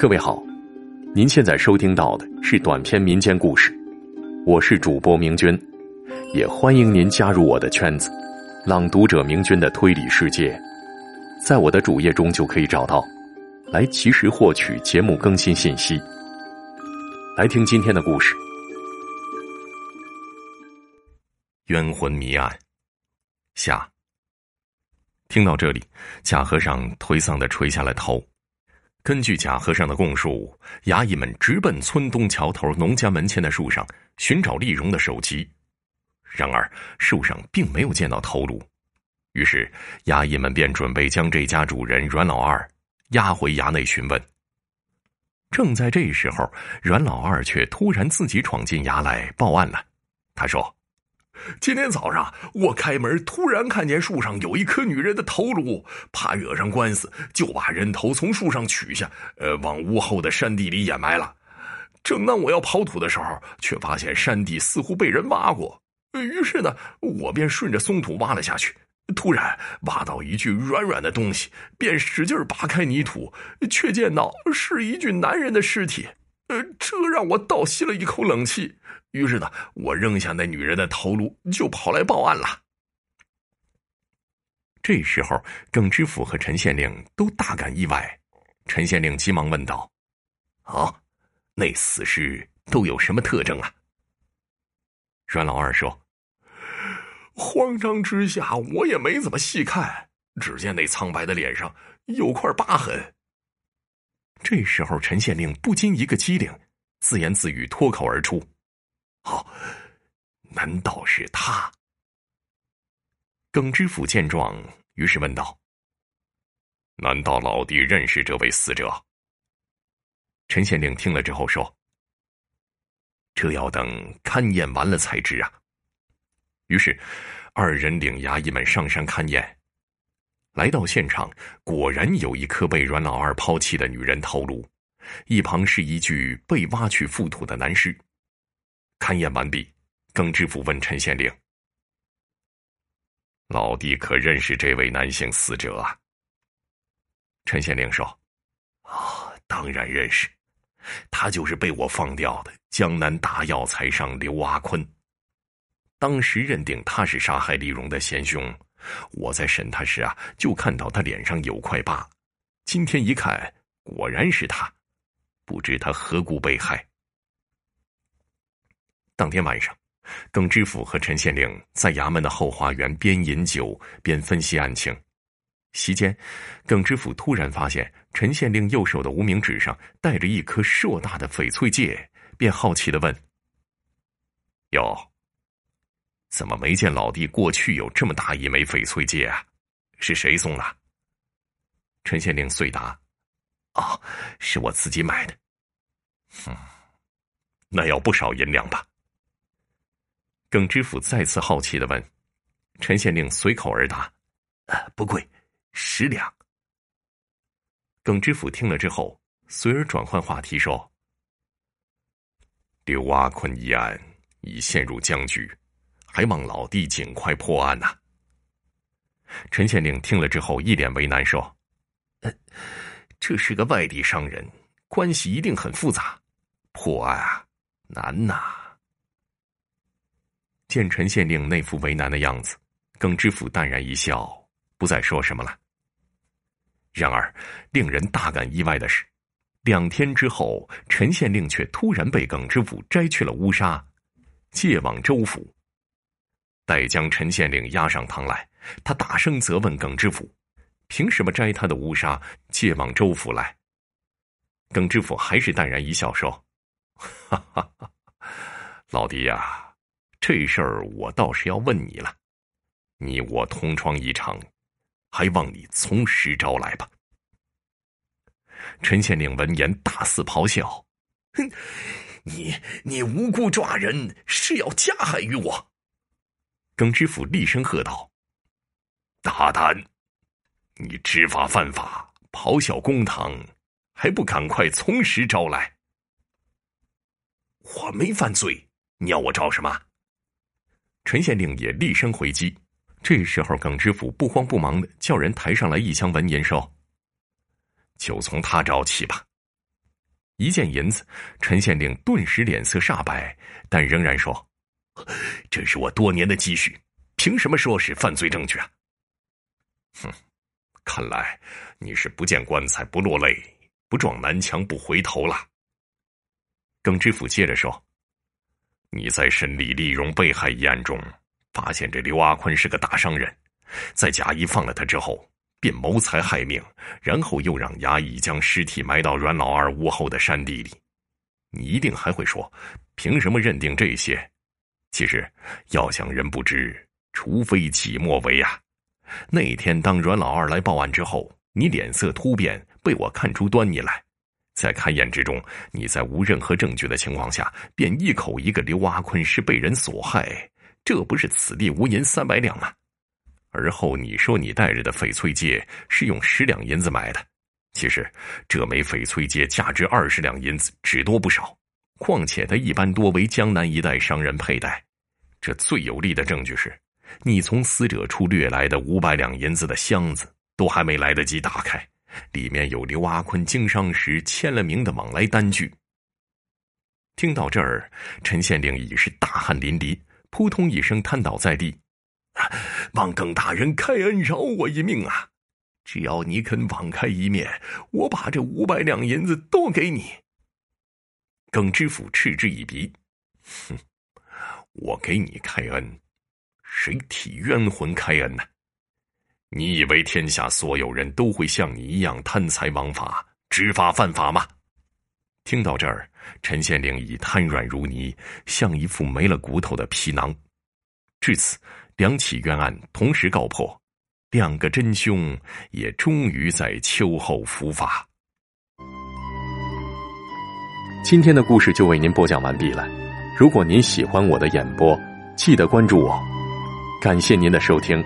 各位好，您现在收听到的是短篇民间故事，我是主播明君，也欢迎您加入我的圈子——朗读者明君的推理世界，在我的主页中就可以找到，来及时获取节目更新信息。来听今天的故事：冤魂谜案下。听到这里，贾和尚颓丧的垂下了头。根据贾和尚的供述，衙役们直奔村东桥头农家门前的树上寻找丽蓉的首级，然而树上并没有见到头颅。于是衙役们便准备将这家主人阮老二押回衙内询问。正在这时候，阮老二却突然自己闯进衙来报案了。他说。今天早上，我开门，突然看见树上有一颗女人的头颅，怕惹上官司，就把人头从树上取下，呃，往屋后的山地里掩埋了。正当我要刨土的时候，却发现山地似乎被人挖过，于是呢，我便顺着松土挖了下去。突然挖到一具软软的东西，便使劲扒开泥土，却见到是一具男人的尸体。呃，这让我倒吸了一口冷气。于是呢，我扔下那女人的头颅，就跑来报案了。这时候，耿知府和陈县令都大感意外。陈县令急忙问道：“啊，那死尸都有什么特征啊？”阮老二说：“慌张之下，我也没怎么细看，只见那苍白的脸上有块疤痕。”这时候，陈县令不禁一个机灵，自言自语脱口而出。哦，难道是他？耿知府见状，于是问道：“难道老弟认识这位死者？”陈县令听了之后说：“这要等勘验完了才知啊。”于是，二人领衙役们上山勘验。来到现场，果然有一颗被阮老二抛弃的女人头颅，一旁是一具被挖去覆土的男尸。勘验完毕，耿知府问陈县令：“老弟可认识这位男性死者啊？”陈县令说：“啊，当然认识，他就是被我放掉的江南大药材商刘阿坤。当时认定他是杀害丽荣的嫌凶，我在审他时啊，就看到他脸上有块疤。今天一看，果然是他，不知他何故被害。”当天晚上，耿知府和陈县令在衙门的后花园边饮酒边分析案情。席间，耿知府突然发现陈县令右手的无名指上戴着一颗硕大的翡翠戒，便好奇的问：“哟，怎么没见老弟过去有这么大一枚翡翠戒啊？是谁送的？”陈县令遂答：“啊，是我自己买的。”“哼，那要不少银两吧？”耿知府再次好奇的问：“陈县令随口而答：‘呃不贵，十两。’”耿知府听了之后，随而转换话题说：“刘阿坤一案已陷入僵局，还望老弟尽快破案呐。”陈县令听了之后，一脸为难说：“这是个外地商人，关系一定很复杂，破案啊，难呐。”见陈县令那副为难的样子，耿知府淡然一笑，不再说什么了。然而，令人大感意外的是，两天之后，陈县令却突然被耿知府摘去了乌纱，借往州府。待将陈县令押上堂来，他大声责问耿知府：“凭什么摘他的乌纱，借往州府来？”耿知府还是淡然一笑说：“哈哈哈，老弟呀。”这事儿我倒是要问你了，你我同窗一场，还望你从实招来吧。陈县令闻言大肆咆哮：“哼，你你无故抓人，是要加害于我！”耿知府厉声喝道：“大胆！你知法犯法，咆哮公堂，还不赶快从实招来？我没犯罪，你要我招什么？”陈县令也厉声回击。这时候，耿知府不慌不忙的叫人抬上来一箱文银，说：“就从他找起吧。一见银子，陈县令顿时脸色煞白，但仍然说：“ 这是我多年的积蓄，凭什么说是犯罪证据啊？”哼，看来你是不见棺材不落泪，不撞南墙不回头了。耿知府接着说：“你在审理李荣被害一案中，发现这刘阿坤是个大商人，在贾谊放了他之后。”便谋财害命，然后又让衙役将尸体埋到阮老二屋后的山地里。你一定还会说，凭什么认定这些？其实，要想人不知，除非己莫为啊！那天当阮老二来报案之后，你脸色突变，被我看出端倪来。在勘验之中，你在无任何证据的情况下，便一口一个刘阿坤是被人所害，这不是此地无银三百两吗？而后你说你带着的翡翠戒是用十两银子买的，其实这枚翡翠戒价值二十两银子，只多不少。况且他一般多为江南一带商人佩戴。这最有力的证据是，你从死者处掠来的五百两银子的箱子都还没来得及打开，里面有刘阿坤经商时签了名的往来单据。听到这儿，陈县令已是大汗淋漓，扑通一声瘫倒在地。望耿大人开恩饶我一命啊！只要你肯网开一面，我把这五百两银子都给你。耿知府嗤之以鼻：“哼，我给你开恩，谁替冤魂开恩呢？你以为天下所有人都会像你一样贪财枉法、知法犯法吗？”听到这儿，陈县令已瘫软如泥，像一副没了骨头的皮囊。至此。两起冤案同时告破，两个真凶也终于在秋后伏法。今天的故事就为您播讲完毕了。如果您喜欢我的演播，记得关注我。感谢您的收听。